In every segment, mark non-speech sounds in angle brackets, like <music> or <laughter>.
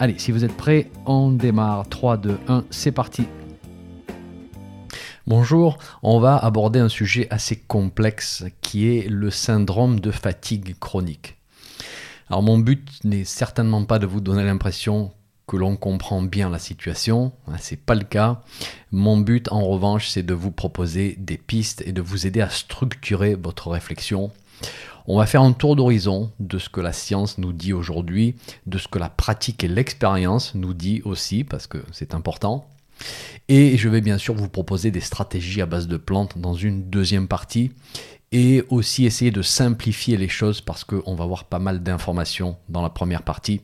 Allez, si vous êtes prêts, on démarre. 3, 2, 1, c'est parti. Bonjour, on va aborder un sujet assez complexe qui est le syndrome de fatigue chronique. Alors mon but n'est certainement pas de vous donner l'impression que l'on comprend bien la situation, hein, c'est pas le cas. Mon but en revanche, c'est de vous proposer des pistes et de vous aider à structurer votre réflexion on va faire un tour d'horizon de ce que la science nous dit aujourd'hui, de ce que la pratique et l'expérience nous dit aussi, parce que c'est important. Et je vais bien sûr vous proposer des stratégies à base de plantes dans une deuxième partie et aussi essayer de simplifier les choses parce qu'on va voir pas mal d'informations dans la première partie.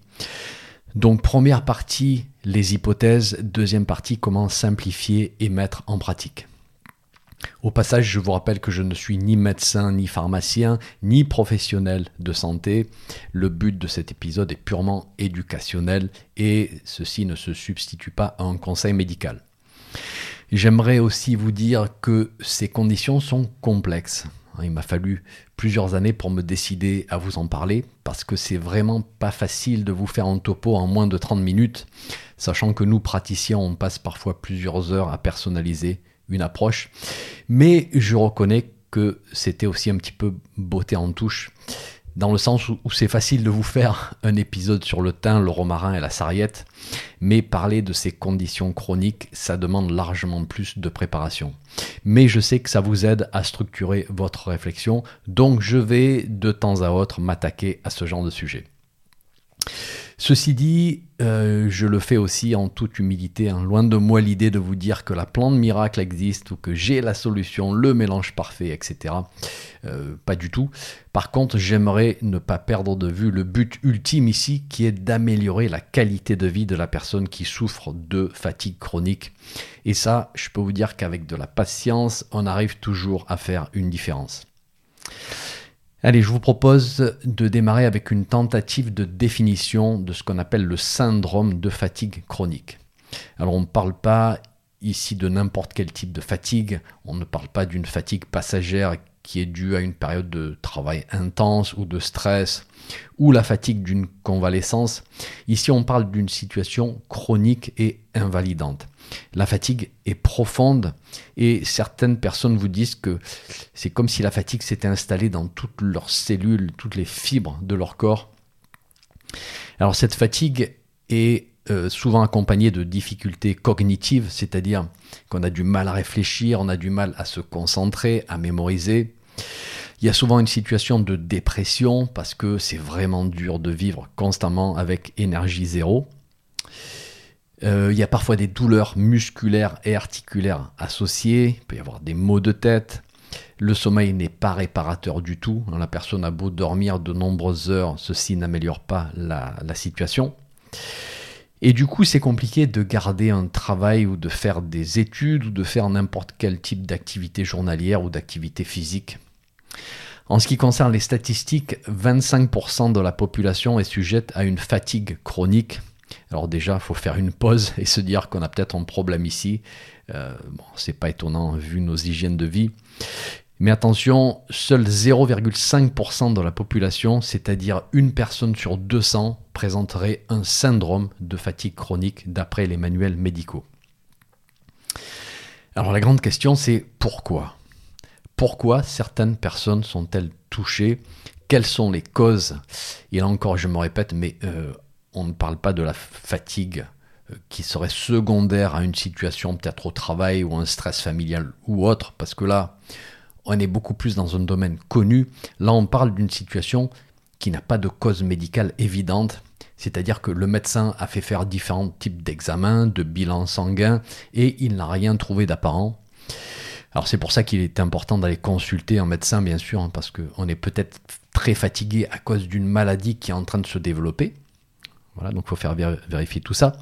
Donc première partie, les hypothèses, deuxième partie, comment simplifier et mettre en pratique. Au passage, je vous rappelle que je ne suis ni médecin, ni pharmacien, ni professionnel de santé. Le but de cet épisode est purement éducationnel et ceci ne se substitue pas à un conseil médical. J'aimerais aussi vous dire que ces conditions sont complexes. Il m'a fallu plusieurs années pour me décider à vous en parler parce que c'est vraiment pas facile de vous faire un topo en moins de 30 minutes, sachant que nous praticiens on passe parfois plusieurs heures à personnaliser une approche. Mais je reconnais que c'était aussi un petit peu beauté en touche, dans le sens où, c'est facile de vous faire un épisode sur le thym, le romarin et la sarriette, mais parler de ces conditions chroniques, ça demande largement plus de préparation. Mais je sais que ça vous aide à structurer votre réflexion, donc je vais de temps à autre m'attaquer à ce genre de sujet. Ceci dit, euh, je le fais aussi en toute humilité, hein. loin de moi l'idée de vous dire que la plante miracle existe ou que j'ai la solution, le mélange parfait, etc. Euh, pas du tout. Par contre, j'aimerais ne pas perdre de vue le but ultime ici, qui est d'améliorer la qualité de vie de la personne qui souffre de fatigue chronique. Et ça, je peux vous dire qu'avec de la patience, on arrive toujours à faire une différence. Allez, je vous propose de démarrer avec une tentative de définition de ce qu'on appelle le syndrome de fatigue chronique. Alors on ne parle pas ici de n'importe quel type de fatigue, on ne parle pas d'une fatigue passagère qui est due à une période de travail intense ou de stress, ou la fatigue d'une convalescence. Ici, on parle d'une situation chronique et invalidante. La fatigue est profonde et certaines personnes vous disent que c'est comme si la fatigue s'était installée dans toutes leurs cellules, toutes les fibres de leur corps. Alors cette fatigue est euh, souvent accompagnée de difficultés cognitives, c'est-à-dire qu'on a du mal à réfléchir, on a du mal à se concentrer, à mémoriser. Il y a souvent une situation de dépression parce que c'est vraiment dur de vivre constamment avec énergie zéro. Euh, il y a parfois des douleurs musculaires et articulaires associées. Il peut y avoir des maux de tête. Le sommeil n'est pas réparateur du tout. La personne a beau dormir de nombreuses heures, ceci n'améliore pas la, la situation. Et du coup, c'est compliqué de garder un travail ou de faire des études ou de faire n'importe quel type d'activité journalière ou d'activité physique. En ce qui concerne les statistiques, 25% de la population est sujette à une fatigue chronique. Alors déjà, il faut faire une pause et se dire qu'on a peut-être un problème ici. Euh, bon, c'est pas étonnant vu nos hygiènes de vie. Mais attention, seul 0,5% de la population, c'est-à-dire une personne sur 200, présenterait un syndrome de fatigue chronique d'après les manuels médicaux. Alors la grande question c'est pourquoi? Pourquoi certaines personnes sont-elles touchées? Quelles sont les causes? Et là encore, je me répète, mais euh, on ne parle pas de la fatigue euh, qui serait secondaire à une situation peut-être au travail ou un stress familial ou autre, parce que là, on est beaucoup plus dans un domaine connu. Là, on parle d'une situation qui n'a pas de cause médicale évidente, c'est-à-dire que le médecin a fait faire différents types d'examens, de bilans sanguins, et il n'a rien trouvé d'apparent. Alors c'est pour ça qu'il est important d'aller consulter un médecin, bien sûr, hein, parce qu'on est peut-être très fatigué à cause d'une maladie qui est en train de se développer. Voilà, donc il faut faire vérifier tout ça.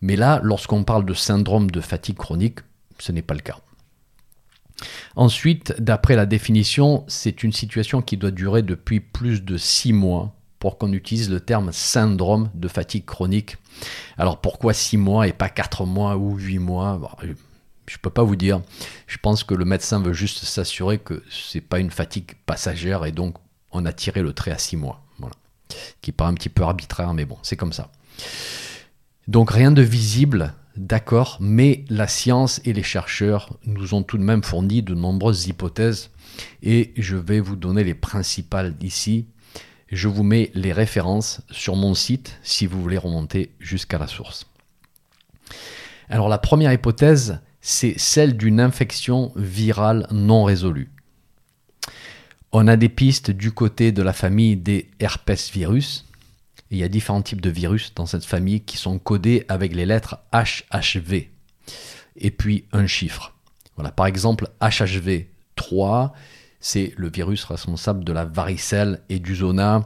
Mais là, lorsqu'on parle de syndrome de fatigue chronique, ce n'est pas le cas. Ensuite, d'après la définition, c'est une situation qui doit durer depuis plus de 6 mois pour qu'on utilise le terme syndrome de fatigue chronique. Alors pourquoi 6 mois et pas 4 mois ou 8 mois? Je ne peux pas vous dire. Je pense que le médecin veut juste s'assurer que ce n'est pas une fatigue passagère et donc on a tiré le trait à 6 mois. Qui paraît un petit peu arbitraire, mais bon, c'est comme ça. Donc rien de visible D'accord, mais la science et les chercheurs nous ont tout de même fourni de nombreuses hypothèses et je vais vous donner les principales ici. Je vous mets les références sur mon site si vous voulez remonter jusqu'à la source. Alors la première hypothèse, c'est celle d'une infection virale non résolue. On a des pistes du côté de la famille des herpes virus, il y a différents types de virus dans cette famille qui sont codés avec les lettres HHV et puis un chiffre. Voilà, par exemple, HHV 3, c'est le virus responsable de la varicelle et du zona.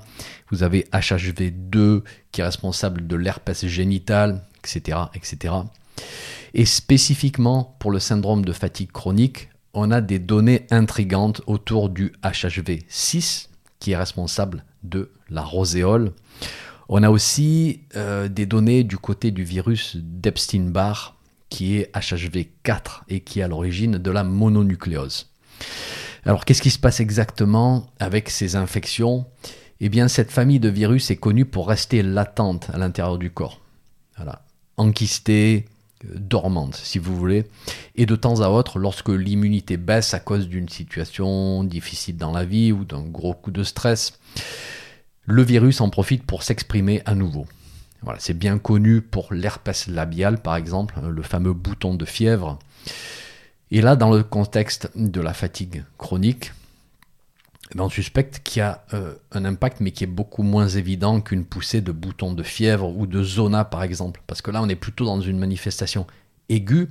Vous avez HHV 2 qui est responsable de l'herpès génital, etc., etc. Et spécifiquement pour le syndrome de fatigue chronique, on a des données intrigantes autour du HHV 6 qui est responsable de la roséole. On a aussi euh, des données du côté du virus d'Epstein-Barr, qui est HHV4 et qui est à l'origine de la mononucléose. Alors qu'est-ce qui se passe exactement avec ces infections? Eh bien cette famille de virus est connue pour rester latente à l'intérieur du corps. Voilà. Enquistée, dormante si vous voulez. Et de temps à autre, lorsque l'immunité baisse à cause d'une situation difficile dans la vie ou d'un gros coup de stress, le virus en profite pour s'exprimer à nouveau. C'est bien connu pour l'herpès labial, par exemple, le fameux bouton de fièvre. Et là, dans le contexte de la fatigue chronique, on suspecte qu'il y a euh, un impact, mais qui est beaucoup moins évident qu'une poussée de bouton de fièvre ou de zona, par exemple. Parce que là, on est plutôt dans une manifestation aiguë.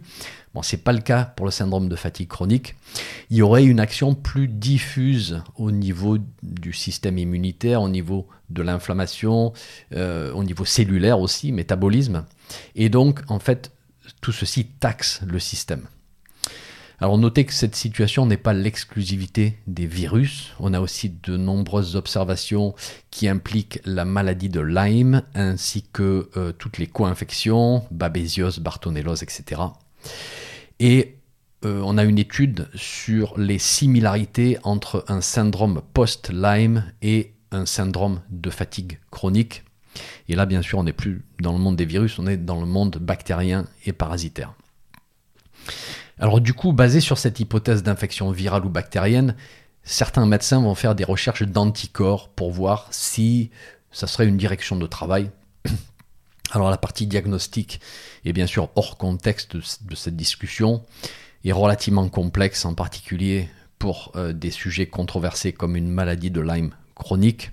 Bon, ce n'est pas le cas pour le syndrome de fatigue chronique. Il y aurait une action plus diffuse au niveau du système immunitaire, au niveau de l'inflammation, euh, au niveau cellulaire aussi, métabolisme. Et donc, en fait, tout ceci taxe le système. Alors notez que cette situation n'est pas l'exclusivité des virus. On a aussi de nombreuses observations qui impliquent la maladie de Lyme ainsi que euh, toutes les co-infections, babésiose, bartonellose, etc. Et euh, on a une étude sur les similarités entre un syndrome post-Lyme et un syndrome de fatigue chronique. Et là, bien sûr, on n'est plus dans le monde des virus, on est dans le monde bactérien et parasitaire. Alors du coup, basé sur cette hypothèse d'infection virale ou bactérienne, certains médecins vont faire des recherches d'anticorps pour voir si ça serait une direction de travail. <clears throat> Alors la partie diagnostique est bien sûr hors contexte de cette discussion et relativement complexe, en particulier pour euh, des sujets controversés comme une maladie de Lyme chronique.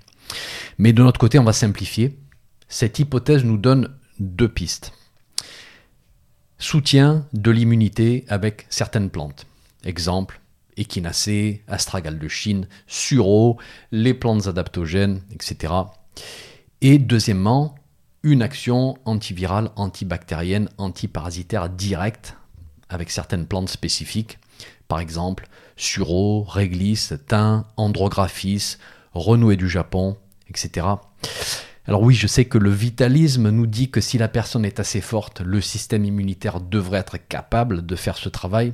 Mais de notre côté, on va simplifier. Cette hypothèse nous donne deux pistes soutien de l'immunité avec certaines plantes. Exemple, échinacée, astragale de Chine, sureau, les plantes adaptogènes, etc. Et deuxièmement, une action antivirale, antibactérienne, antiparasitaire directe avec certaines plantes spécifiques. Par exemple, sureau, réglisse, thym, andrographis, renoué du Japon, etc. Alors oui, je sais que le vitalisme nous dit que si la personne est assez forte, le système immunitaire devrait être capable de faire ce travail.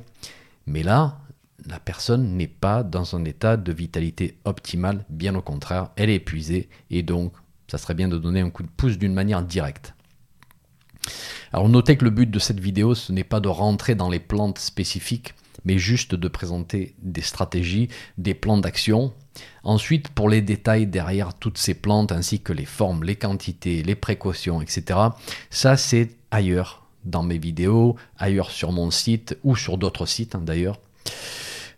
Mais là, la personne n'est pas dans un état de vitalité optimale, bien au contraire, elle est épuisée et donc ça serait bien de donner un coup de pouce d'une manière directe. Alors notez que le but de cette vidéo, ce n'est pas de rentrer dans les plantes spécifiques, mais juste de présenter des stratégies, des plans d'action. Ensuite, pour les détails derrière toutes ces plantes, ainsi que les formes, les quantités, les précautions, etc., ça c'est ailleurs dans mes vidéos, ailleurs sur mon site ou sur d'autres sites hein, d'ailleurs.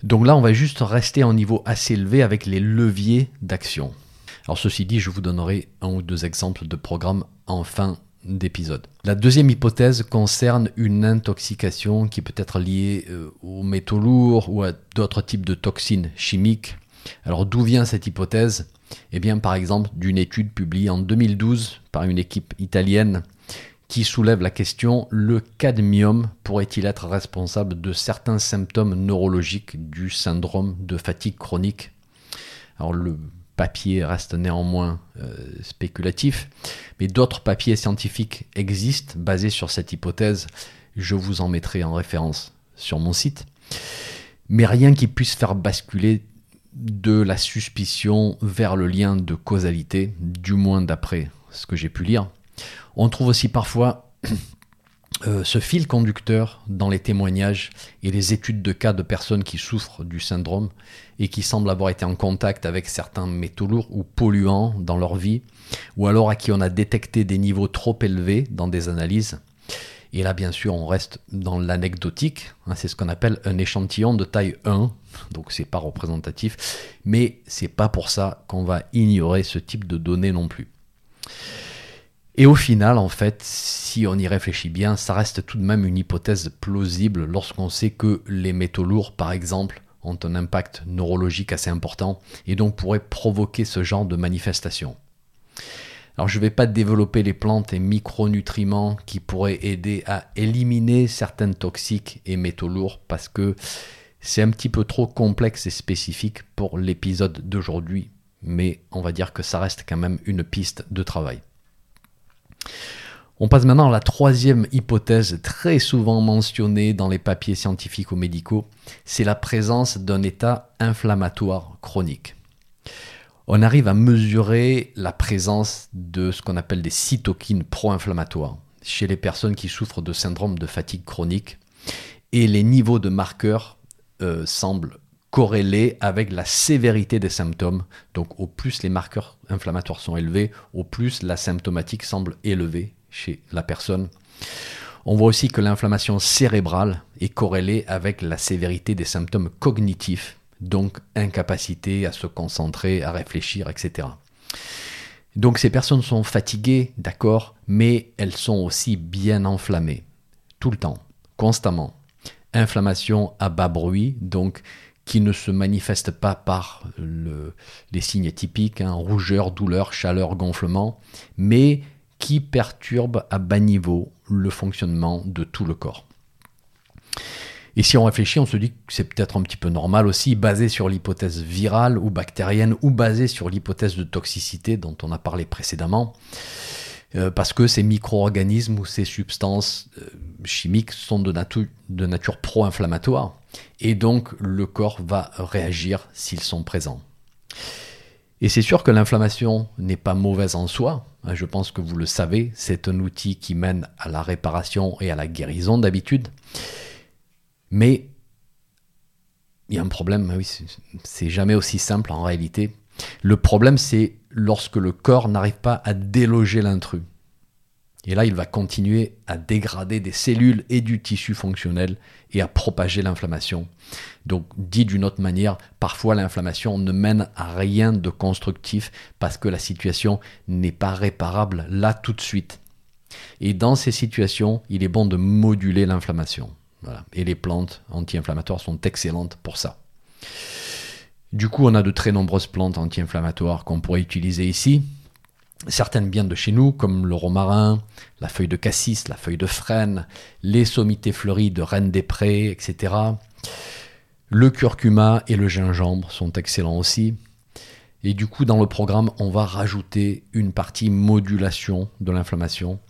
Donc là, on va juste rester en niveau assez élevé avec les leviers d'action. Alors ceci dit, je vous donnerai un ou deux exemples de programmes en fin d'épisode. La deuxième hypothèse concerne une intoxication qui peut être liée euh, aux métaux lourds ou à d'autres types de toxines chimiques. Alors d'où vient cette hypothèse? Eh bien par exemple d'une étude publiée en 2012 par une équipe italienne qui soulève la question le cadmium pourrait-il être responsable de certains symptômes neurologiques du syndrome de fatigue chronique? Alors le papier reste néanmoins euh, spéculatif, mais d'autres papiers scientifiques existent basés sur cette hypothèse. Je vous en mettrai en référence sur mon site. Mais rien qui puisse faire basculer de la suspicion vers le lien de causalité, du moins d'après ce que j'ai pu lire. On trouve aussi parfois <clears throat> euh, ce fil conducteur dans les témoignages et les études de cas de personnes qui souffrent du syndrome et qui semblent avoir été en contact avec certains métaux lourds ou polluants dans leur vie, ou alors à qui on a détecté des niveaux trop élevés dans des analyses. Et là, bien sûr, on reste dans l'anecdotique. Hein, c'est ce qu'on appelle un échantillon de taille 1. Donc, c'est pas représentatif. Mais c'est pas pour ça qu'on va ignorer ce type de données non plus. Et au final, en fait, si on y réfléchit bien, ça reste tout de même une hypothèse plausible lorsqu'on sait que les métaux lourds, par exemple, ont un impact neurologique assez important et donc pourraient provoquer ce genre de manifestation. Alors je ne vais pas développer les plantes et micronutriments qui pourraient aider à éliminer certaines toxiques et métaux lourds parce que c'est un petit peu trop complexe et spécifique pour l'épisode d'aujourd'hui, mais on va dire que ça reste quand même une piste de travail. On passe maintenant à la troisième hypothèse très souvent mentionnée dans les papiers scientifiques ou médicaux, c'est la présence d'un état inflammatoire chronique. On arrive à mesurer la présence de ce qu'on appelle des cytokines pro-inflammatoires chez les personnes qui souffrent de syndrome de fatigue chronique et les niveaux de marqueurs euh, semblent corrélés avec la sévérité des symptômes. Donc au plus les marqueurs inflammatoires sont élevés, au plus la symptomatique semble élevée chez la personne. On voit aussi que l'inflammation cérébrale est corrélée avec la sévérité des symptômes cognitifs, donc incapacité à se concentrer, à réfléchir, etc. Donc ces personnes sont fatiguées, d'accord, mais elles sont aussi bien enflammées, tout le temps, constamment. Inflammation à bas bruit, donc qui ne se manifeste pas par les signes typiques, hein, rougeur, douleur, chaleur, gonflement, mais qui perturbe à bas niveau le fonctionnement de tout le corps. Et si on réfléchit, on se dit que c'est peut-être un petit peu normal aussi, basé sur l'hypothèse virale ou bactérienne, ou basé sur l'hypothèse de toxicité dont on a parlé précédemment, euh, parce que ces micro-organismes ou ces substances euh, chimiques sont de, nature pro-inflammatoire, et donc le corps va réagir s'ils sont présents. Et c'est sûr que l'inflammation n'est pas mauvaise en soi. Hein, je pense que vous le savez, c'est un outil qui mène à la réparation et à la guérison d'habitude. Mais il y a un problème, c'est jamais aussi simple en réalité. Le problème, c'est lorsque le corps n'arrive pas à déloger l'intrus. Et là, il va continuer à dégrader des cellules et du tissu fonctionnel et à propager l'inflammation. Donc, dit d'une autre manière, parfois l'inflammation ne mène à rien de constructif parce que la situation n'est pas réparable là tout de suite. Et dans ces situations, il est bon de moduler l'inflammation. Et les plantes anti-inflammatoires sont excellentes pour ça. Du coup, on a de très nombreuses plantes anti-inflammatoires qu'on pourrait utiliser ici certaines bien de chez nous, comme le romarin, la feuille de cassis, la feuille de frêne, les sommités fleuries de reine des prés, etc. Le curcuma et le gingembre sont excellents aussi. Et du coup, dans le programme, on va rajouter une partie modulation de l'inflammation,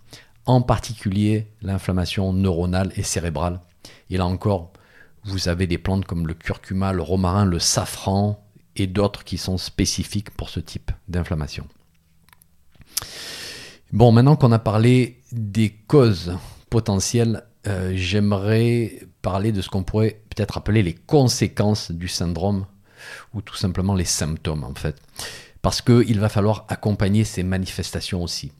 en particulier l'inflammation neuronale et cérébrale. Et là encore, vous avez des plantes comme le curcuma, le romarin, le safran et d'autres qui sont spécifiques pour ce type d'inflammation. Bon, maintenant qu'on a parlé des causes potentielles, euh, j'aimerais parler de ce qu'on pourrait peut-être appeler les conséquences du syndrome, ou tout simplement les symptômes en fait. Parce qu'il va falloir accompagner ces manifestations aussi,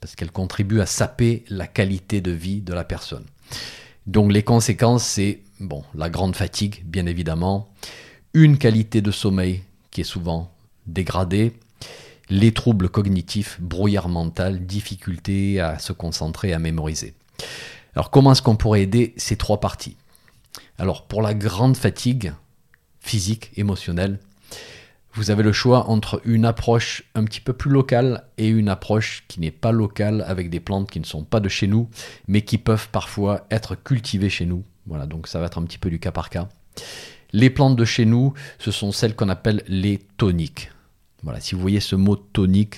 parce qu'elles contribuent à saper la qualité de vie de la personne. Donc les conséquences, c'est bon, la grande fatigue, bien évidemment, une qualité de sommeil qui est souvent dégradée, les troubles cognitifs, brouillard mental, difficulté à se concentrer, à mémoriser. Alors comment est-ce qu'on pourrait aider ces trois parties? Alors pour la grande fatigue physique, émotionnelle, vous avez le choix entre une approche un petit peu plus locale et une approche qui n'est pas locale avec des plantes qui ne sont pas de chez nous, mais qui peuvent parfois être cultivées chez nous. Voilà, donc ça va être un petit peu du cas par cas. Les plantes de chez nous, ce sont celles qu'on appelle les toniques. Voilà, si vous voyez ce mot tonique,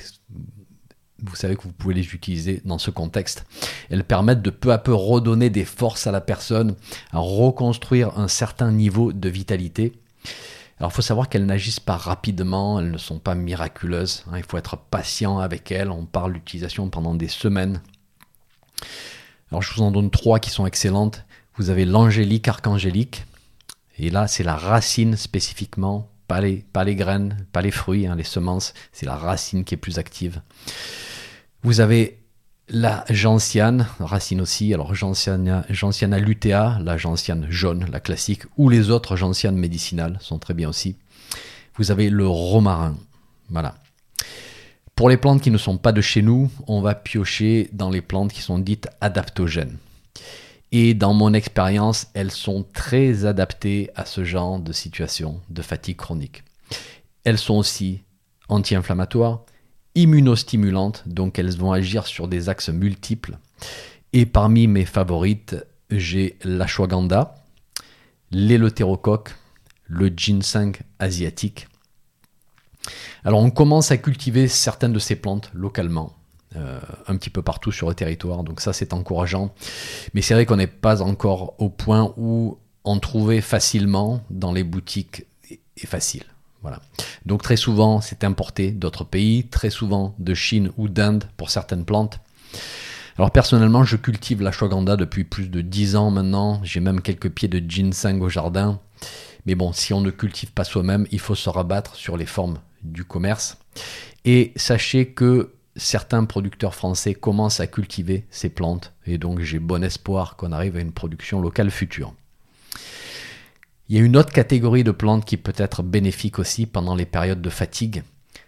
vous savez que vous pouvez les utiliser dans ce contexte. Elles permettent de peu à peu redonner des forces à la personne, à reconstruire un certain niveau de vitalité. Alors il faut savoir qu'elles n'agissent pas rapidement, elles ne sont pas miraculeuses, hein. il faut être patient avec elles, on parle d'utilisation pendant des semaines. Alors je vous en donne trois qui sont excellentes. Vous avez l'angélique archangélique, et là c'est la racine spécifiquement, pas les, graines, pas les fruits, hein, les semences, c'est la racine qui est plus active. Vous avez la gentiane, racine aussi, alors gentiana, lutea, la gentiane jaune, la classique, ou les autres gentianes médicinales sont très bien aussi. Vous avez le romarin, voilà. Pour les plantes qui ne sont pas de chez nous, on va piocher dans les plantes qui sont dites adaptogènes. Et dans mon expérience, elles sont très adaptées à ce genre de situation de fatigue chronique. Elles sont aussi anti-inflammatoires, immunostimulantes, donc elles vont agir sur des axes multiples. Et parmi mes favorites, j'ai l'ashwagandha, l'éleutérocoque, le ginseng asiatique. Alors on commence à cultiver certaines de ces plantes localement, euh, un petit peu partout sur le territoire, donc ça c'est encourageant. Mais c'est vrai qu'on n'est pas encore au point où en trouver facilement dans les boutiques est facile. Voilà. Donc très souvent, c'est importé d'autres pays, très souvent de Chine ou d'Inde pour certaines plantes. Alors personnellement, je cultive l'ashwagandha depuis plus de 10 ans maintenant. J'ai même quelques pieds de ginseng au jardin. Mais bon, si on ne cultive pas soi-même, il faut se rabattre sur les formes du commerce. Et sachez que certains producteurs français commencent à cultiver ces plantes. Et donc j'ai bon espoir qu'on arrive à une production locale future. Il y a une autre catégorie de plantes qui peut être bénéfique aussi pendant les périodes de fatigue.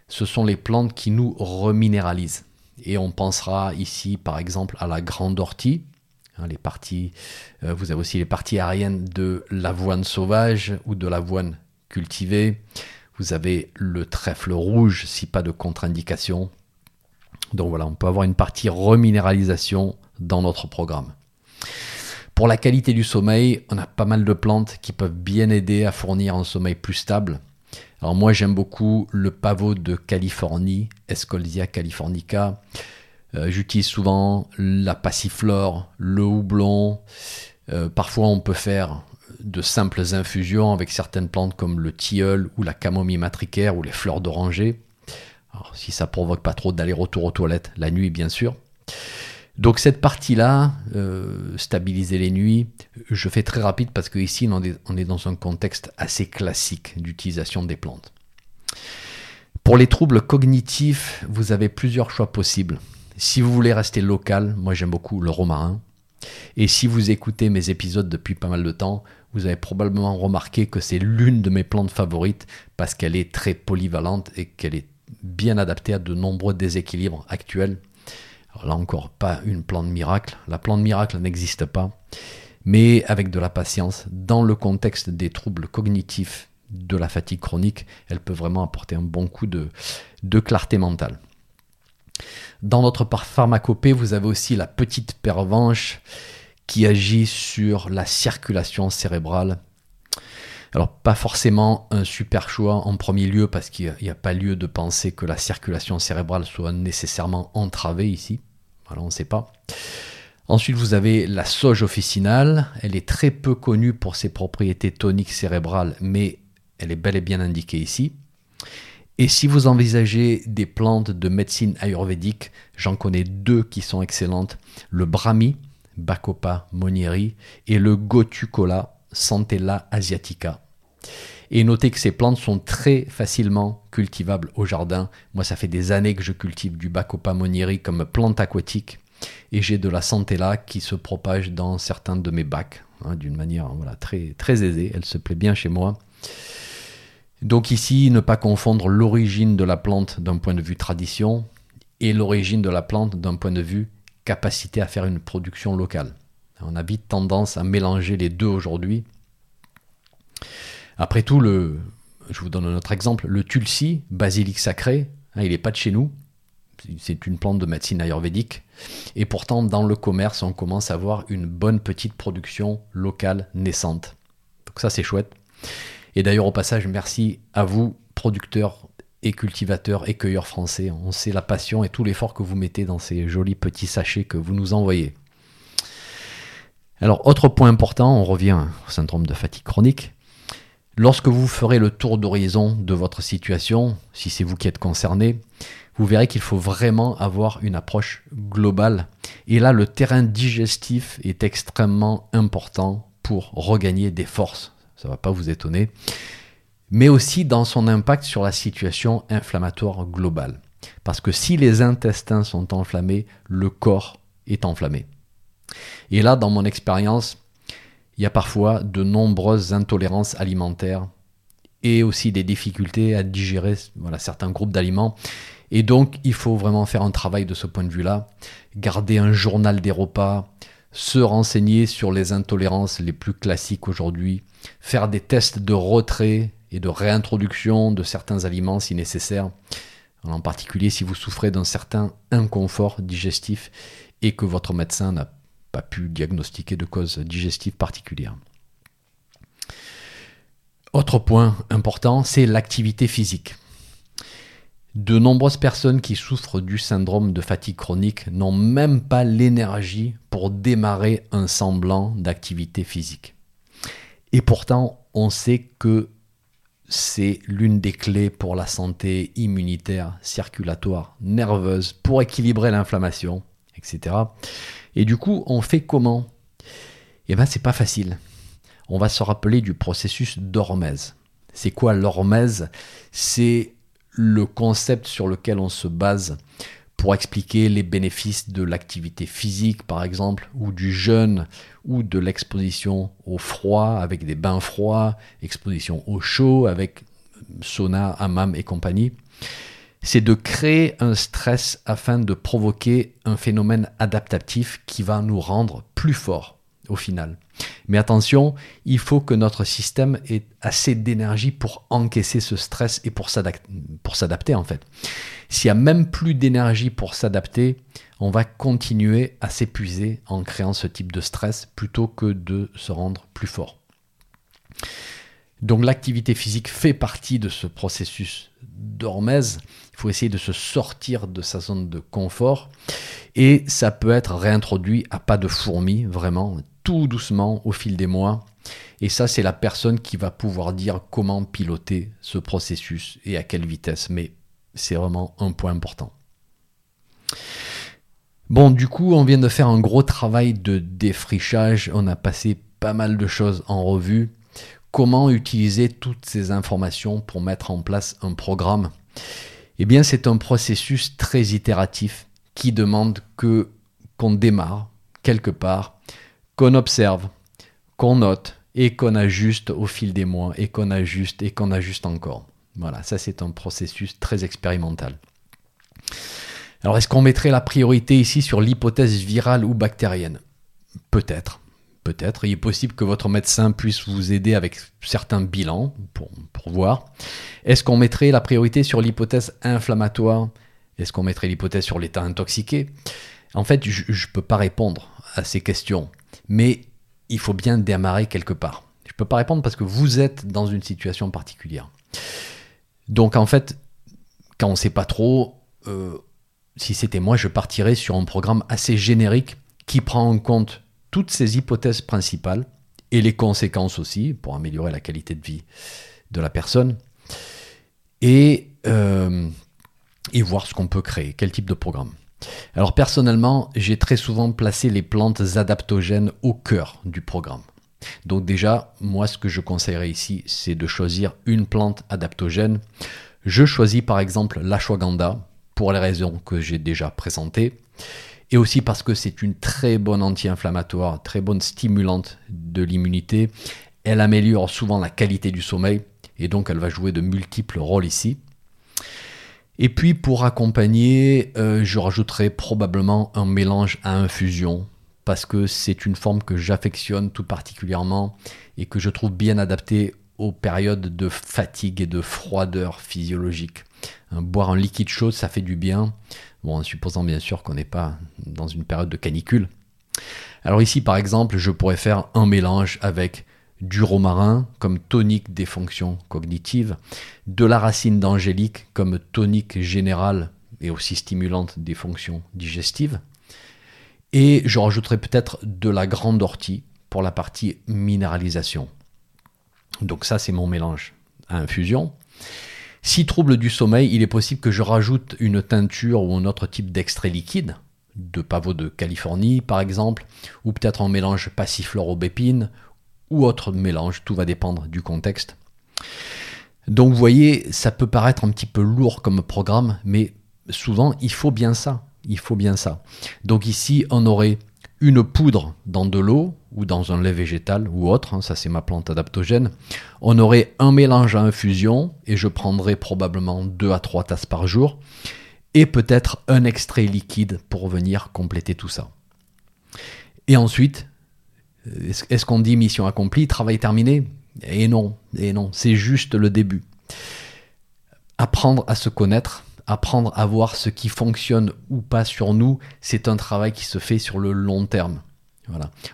Ce sont les plantes qui nous reminéralisent. Et on pensera ici par exemple à la grande ortie. Hein, les parties, euh, vous avez aussi les parties aériennes de l'avoine sauvage ou de l'avoine cultivée. Vous avez le trèfle rouge si pas de contre-indication. Donc voilà, on peut avoir une partie reminéralisation dans notre programme. Pour la qualité du sommeil, on a pas mal de plantes qui peuvent bien aider à fournir un sommeil plus stable. Alors moi j'aime beaucoup le pavot de Californie, Escolzia californica. Euh, j'utilise souvent la passiflore, le houblon. Euh, parfois on peut faire de simples infusions avec certaines plantes comme le tilleul ou la camomille matricaire ou les fleurs d'oranger. Si ça provoque pas trop d'aller-retour aux toilettes, la nuit bien sûr. Donc cette partie-là, euh, stabiliser les nuits, je fais très rapide parce que ici on est, dans un contexte assez classique d'utilisation des plantes. Pour les troubles cognitifs, vous avez plusieurs choix possibles. Si vous voulez rester local, moi j'aime beaucoup le romarin. Et si vous écoutez mes épisodes depuis pas mal de temps, vous avez probablement remarqué que c'est l'une de mes plantes favorites parce qu'elle est très polyvalente et qu'elle est bien adaptée à de nombreux déséquilibres actuels là encore, pas une plante miracle. La plante miracle n'existe pas. Mais avec de la patience, dans le contexte des troubles cognitifs de la fatigue chronique, elle peut vraiment apporter un bon coup de, de clarté mentale. Dans notre pharmacopée, vous avez aussi la petite pervenche qui agit sur la circulation cérébrale. Alors pas forcément un super choix en premier lieu parce qu'il n'y a, pas lieu de penser que la circulation cérébrale soit nécessairement entravée ici. Voilà, on ne sait pas. Ensuite, vous avez la sauge officinale. Elle est très peu connue pour ses propriétés toniques cérébrales, mais elle est bel et bien indiquée ici. Et si vous envisagez des plantes de médecine ayurvédique, j'en connais deux qui sont excellentes. Le brahmi, Bacopa monieri, et le gotucola, Santella asiatica. Et notez que ces plantes sont très facilement cultivables au jardin. Moi, ça fait des années que je cultive du Bacopa monieri comme plante aquatique. Et j'ai de la Santella qui se propage dans certains de mes bacs hein, d'une manière très, très aisée. Elle se plaît bien chez moi. Donc ici, ne pas confondre l'origine de la plante d'un point de vue tradition et l'origine de la plante d'un point de vue capacité à faire une production locale. On a vite tendance à mélanger les deux aujourd'hui. Après tout, je vous donne un autre exemple, le tulsi, basilic sacré, hein, il n'est pas de chez nous, c'est une plante de médecine ayurvédique, et pourtant dans le commerce, on commence à avoir une bonne petite production locale naissante. Donc ça c'est chouette. Et d'ailleurs au passage, merci à vous, producteurs et cultivateurs et cueilleurs français. On sait la passion et tout l'effort que vous mettez dans ces jolis petits sachets que vous nous envoyez. Alors, autre point important, on revient au syndrome de fatigue chronique. Lorsque vous ferez le tour d'horizon de votre situation, si c'est vous qui êtes concerné, vous verrez qu'il faut vraiment avoir une approche globale. Et là, le terrain digestif est extrêmement important pour regagner des forces. Ça ne va pas vous étonner. Mais aussi dans son impact sur la situation inflammatoire globale. Parce que si les intestins sont enflammés, le corps est enflammé. Et là, dans mon expérience, il y a parfois de nombreuses intolérances alimentaires et aussi des difficultés à digérer certains groupes d'aliments. Et donc, il faut vraiment faire un travail de ce point de vue-là, garder un journal des repas, se renseigner sur les intolérances les plus classiques aujourd'hui, faire des tests de retrait et de réintroduction de certains aliments si nécessaire, en particulier si vous souffrez d'un certain inconfort digestif et que votre médecin n'a pas pu diagnostiquer de cause digestive particulière. Autre point important, c'est l'activité physique. De nombreuses personnes qui souffrent du syndrome de fatigue chronique n'ont même pas l'énergie pour démarrer un semblant d'activité physique. Et pourtant, on sait que c'est l'une des clés pour la santé immunitaire, circulatoire, nerveuse, pour équilibrer l'inflammation, etc. Et du coup, on fait comment? Eh bien, c'est pas facile. On va se rappeler du processus d'hormèse. C'est quoi l'hormèse? C'est le concept sur lequel on se base pour expliquer les bénéfices de l'activité physique, par exemple, ou du jeûne, ou de l'exposition au froid avec des bains froids, exposition au chaud avec sauna, hammam et compagnie c'est de créer un stress afin de provoquer un phénomène adaptatif qui va nous rendre plus forts au final. Mais attention, il faut que notre système ait assez d'énergie pour encaisser ce stress et pour s'adapter en fait. S'il n'y a même plus d'énergie pour s'adapter, on va continuer à s'épuiser en créant ce type de stress plutôt que de se rendre plus fort. Donc l'activité physique fait partie de ce processus d'hormèse. Il faut essayer de se sortir de sa zone de confort. Et ça peut être réintroduit à pas de fourmi, vraiment, tout doucement au fil des mois. Et ça, c'est la personne qui va pouvoir dire comment piloter ce processus et à quelle vitesse. Mais c'est vraiment un point important. Bon, du coup, on vient de faire un gros travail de défrichage. On a passé pas mal de choses en revue comment utiliser toutes ces informations pour mettre en place un programme? Eh bien, c'est un processus très itératif qui demande que qu'on démarre quelque part, qu'on observe, qu'on note et qu'on ajuste au fil des mois et qu'on ajuste et qu'on ajuste encore. Voilà, ça c'est un processus très expérimental. Alors est-ce qu'on mettrait la priorité ici sur l'hypothèse virale ou bactérienne? Peut-être. Peut-être. Il est possible que votre médecin puisse vous aider avec certains bilans pour, voir. Est-ce qu'on mettrait la priorité sur l'hypothèse inflammatoire? Est-ce qu'on mettrait l'hypothèse sur l'état intoxiqué? En fait, je ne peux pas répondre à ces questions. Mais il faut bien démarrer quelque part. Je ne peux pas répondre parce que vous êtes dans une situation particulière. Donc en fait, quand on ne sait pas trop, euh, si c'était moi, je partirais sur un programme assez générique qui prend en compte toutes ces hypothèses principales et les conséquences aussi pour améliorer la qualité de vie de la personne et, euh, et voir ce qu'on peut créer, quel type de programme. Alors personnellement, j'ai très souvent placé les plantes adaptogènes au cœur du programme. Donc déjà, moi ce que je conseillerais ici, c'est de choisir une plante adaptogène. Je choisis par exemple l'ashwagandha pour les raisons que j'ai déjà présentées et aussi parce que c'est une très bonne anti-inflammatoire, très bonne stimulante de l'immunité. Elle améliore souvent la qualité du sommeil et donc elle va jouer de multiples rôles ici. Et puis pour accompagner, euh, je rajouterai probablement un mélange à infusion parce que c'est une forme que j'affectionne tout particulièrement et que je trouve bien adaptée aux périodes de fatigue et de froideur physiologique. Hein, boire un liquide chaud, ça fait du bien, en supposant bien sûr qu'on n'est pas dans une période de canicule. Alors ici, par exemple, je pourrais faire un mélange avec du romarin comme tonique des fonctions cognitives, de la racine d'angélique comme tonique générale et aussi stimulante des fonctions digestives, et je rajouterai peut-être de la grande ortie pour la partie minéralisation. Donc ça, c'est mon mélange à infusion. Si trouble du sommeil, il est possible que je rajoute une teinture ou un autre type d'extrait liquide, de pavot de Californie par exemple, ou peut-être un mélange passiflore-aubépine, ou autre mélange, tout va dépendre du contexte. Donc vous voyez, ça peut paraître un petit peu lourd comme programme, mais souvent il faut bien ça, il faut bien ça. Donc ici, on aurait une poudre dans de l'eau ou dans un lait végétal ou autre, hein, ça c'est ma plante adaptogène. On aurait un mélange à infusion et je prendrais probablement 2 à 3 tasses par jour et peut-être un extrait liquide pour venir compléter tout ça. Et ensuite, est-ce qu'on dit mission accomplie, travail terminé? Et non, et non, c'est juste le début. Apprendre à se connaître, apprendre à voir ce qui fonctionne ou pas sur nous, c'est un travail qui se fait sur le long terme.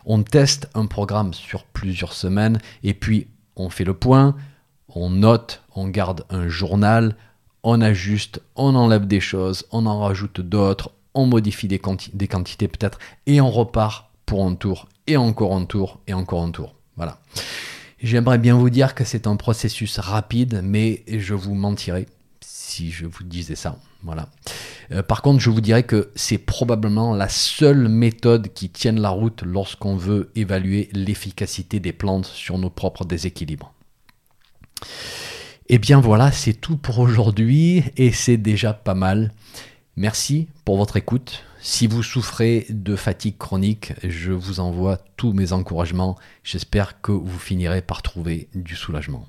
On teste un programme sur plusieurs semaines et puis on fait le point, on note, on garde un journal, on ajuste, on enlève des choses, on en rajoute d'autres, on modifie des, quantités peut-être et on repart pour un tour et encore un tour et encore un tour. J'aimerais bien vous dire que c'est un processus rapide, mais je vous mentirais si je vous disais ça. Voilà. Euh, par contre, je vous dirais que c'est probablement la seule méthode qui tienne la route lorsqu'on veut évaluer l'efficacité des plantes sur nos propres déséquilibres. Et eh bien voilà, c'est tout pour aujourd'hui et c'est déjà pas mal. Merci pour votre écoute. Si vous souffrez de fatigue chronique, je vous envoie tous mes encouragements. J'espère que vous finirez par trouver du soulagement.